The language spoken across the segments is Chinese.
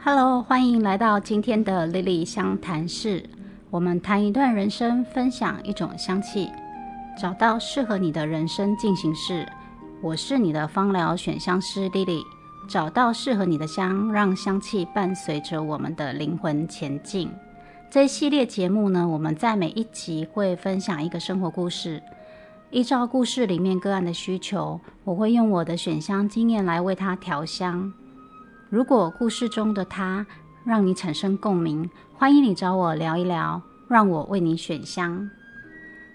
Hello，欢迎来到今天的莉莉香谈室。我们谈一段人生，分享一种香气，找到适合你的人生进行式。我是你的芳疗选香师莉莉，找到适合你的香，让香气伴随着我们的灵魂前进。这一系列节目呢，我们在每一集会分享一个生活故事，依照故事里面个案的需求，我会用我的选香经验来为他调香。如果故事中的他让你产生共鸣，欢迎你找我聊一聊，让我为你选香。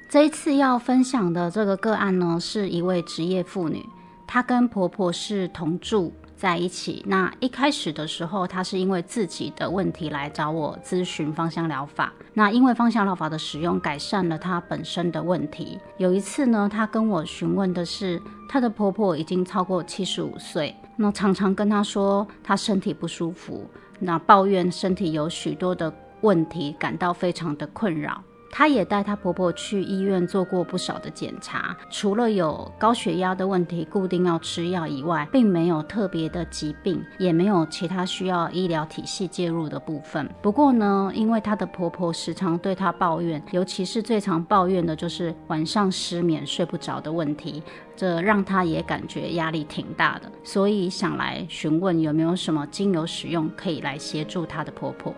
这一次要分享的这个个案呢，是一位职业妇女，她跟婆婆是同住在一起。那一开始的时候，她是因为自己的问题来找我咨询芳香疗法。那因为芳香疗法的使用改善了她本身的问题。有一次呢，她跟我询问的是，她的婆婆已经超过七十五岁。那常常跟她说她身体不舒服，那抱怨身体有许多的问题，感到非常的困扰。她也带她婆婆去医院做过不少的检查，除了有高血压的问题，固定要吃药以外，并没有特别的疾病，也没有其他需要医疗体系介入的部分。不过呢，因为她的婆婆时常对她抱怨，尤其是最常抱怨的就是晚上失眠睡不着的问题，这让她也感觉压力挺大的，所以想来询问有没有什么精油使用可以来协助她的婆婆。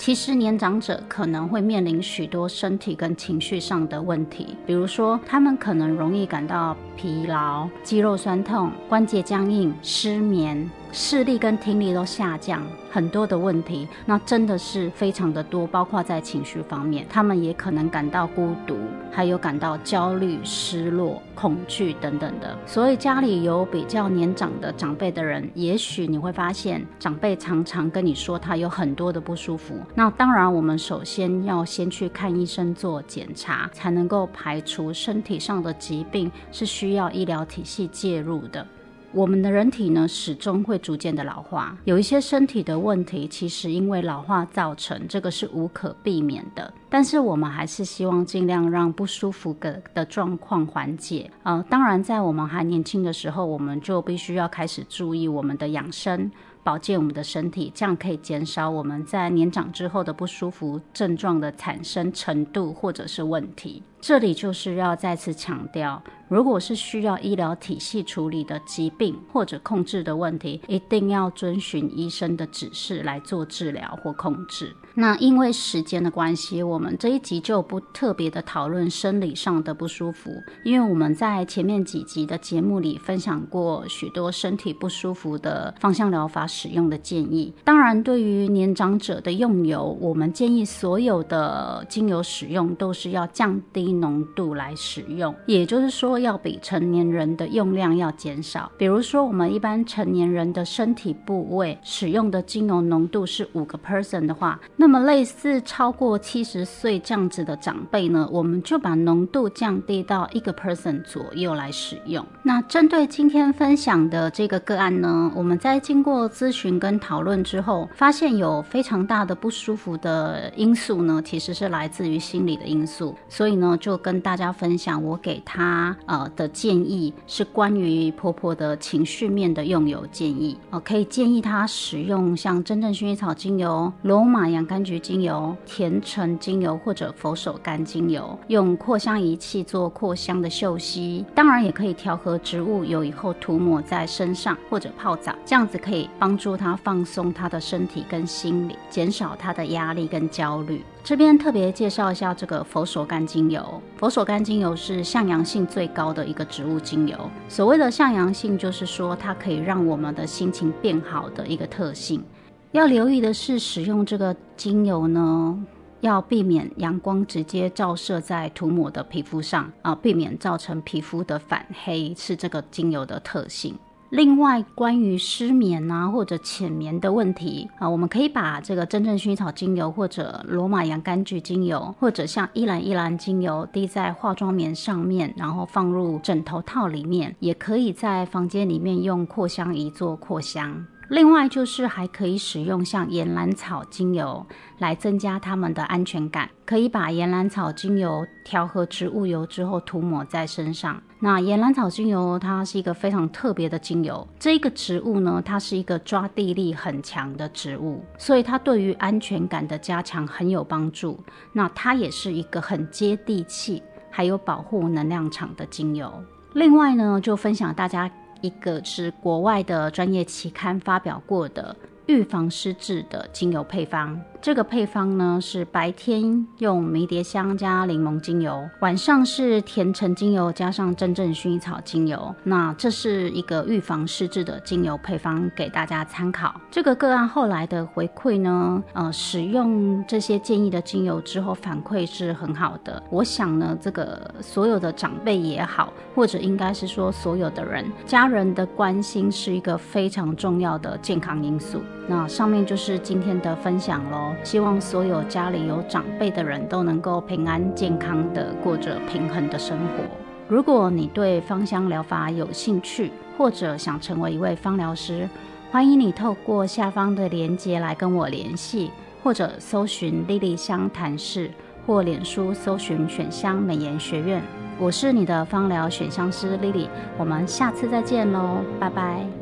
其实年长者可能会面临许多身体跟情绪上的问题，比如说他们可能容易感到疲劳、肌肉酸痛、关节僵硬、失眠。视力跟听力都下降，很多的问题，那真的是非常的多，包括在情绪方面，他们也可能感到孤独，还有感到焦虑、失落、恐惧等等的。所以家里有比较年长的长辈的人，也许你会发现，长辈常常跟你说他有很多的不舒服。那当然，我们首先要先去看医生做检查，才能够排除身体上的疾病是需要医疗体系介入的。我们的人体呢，始终会逐渐的老化，有一些身体的问题，其实因为老化造成，这个是无可避免的。但是我们还是希望尽量让不舒服的的状况缓解。呃，当然，在我们还年轻的时候，我们就必须要开始注意我们的养生。保健我们的身体，这样可以减少我们在年长之后的不舒服症状的产生程度或者是问题。这里就是要再次强调，如果是需要医疗体系处理的疾病或者控制的问题，一定要遵循医生的指示来做治疗或控制。那因为时间的关系，我们这一集就不特别的讨论生理上的不舒服，因为我们在前面几集的节目里分享过许多身体不舒服的芳香疗法使用的建议。当然，对于年长者的用油，我们建议所有的精油使用都是要降低浓度来使用，也就是说要比成年人的用量要减少。比如说，我们一般成年人的身体部位使用的精油浓度是五个 percent 的话。那么类似超过七十岁这样子的长辈呢，我们就把浓度降低到一个 percent 左右来使用。那针对今天分享的这个个案呢，我们在经过咨询跟讨论之后，发现有非常大的不舒服的因素呢，其实是来自于心理的因素。所以呢，就跟大家分享我给她呃的建议是关于婆婆的情绪面的用油建议哦，可以建议她使用像真正薰衣草精油、罗马洋。甘菊精油、甜橙精油或者佛手柑精油，用扩香仪器做扩香的嗅吸，当然也可以调和植物油以后涂抹在身上或者泡澡，这样子可以帮帮助他放松他的身体跟心理，减少他的压力跟焦虑。这边特别介绍一下这个佛手柑精油，佛手柑精油是向阳性最高的一个植物精油。所谓的向阳性，就是说它可以让我们的心情变好的一个特性。要留意的是，使用这个精油呢，要避免阳光直接照射在涂抹的皮肤上啊，避免造成皮肤的反黑，是这个精油的特性。另外，关于失眠啊或者浅眠的问题啊，我们可以把这个真正薰衣草精油或者罗马洋甘菊精油，或者像依兰依兰精油滴在化妆棉上面，然后放入枕头套里面，也可以在房间里面用扩香仪做扩香。另外就是还可以使用像岩兰草精油来增加他们的安全感，可以把岩兰草精油调和植物油之后涂抹在身上。那岩兰草精油它是一个非常特别的精油，这个植物呢，它是一个抓地力很强的植物，所以它对于安全感的加强很有帮助。那它也是一个很接地气，还有保护能量场的精油。另外呢，就分享大家一个是国外的专业期刊发表过的预防失智的精油配方。这个配方呢是白天用迷迭香加柠檬精油，晚上是甜橙精油加上真正薰衣草精油。那这是一个预防失智的精油配方，给大家参考。这个个案后来的回馈呢，呃，使用这些建议的精油之后，反馈是很好的。我想呢，这个所有的长辈也好，或者应该是说所有的人，家人的关心是一个非常重要的健康因素。那上面就是今天的分享喽。希望所有家里有长辈的人都能够平安健康的过着平衡的生活。如果你对芳香疗法有兴趣，或者想成为一位芳疗师，欢迎你透过下方的链接来跟我联系，或者搜寻莉莉香谈室，或脸书搜寻选香美颜学院。我是你的芳疗选香师莉莉，我们下次再见喽，拜拜。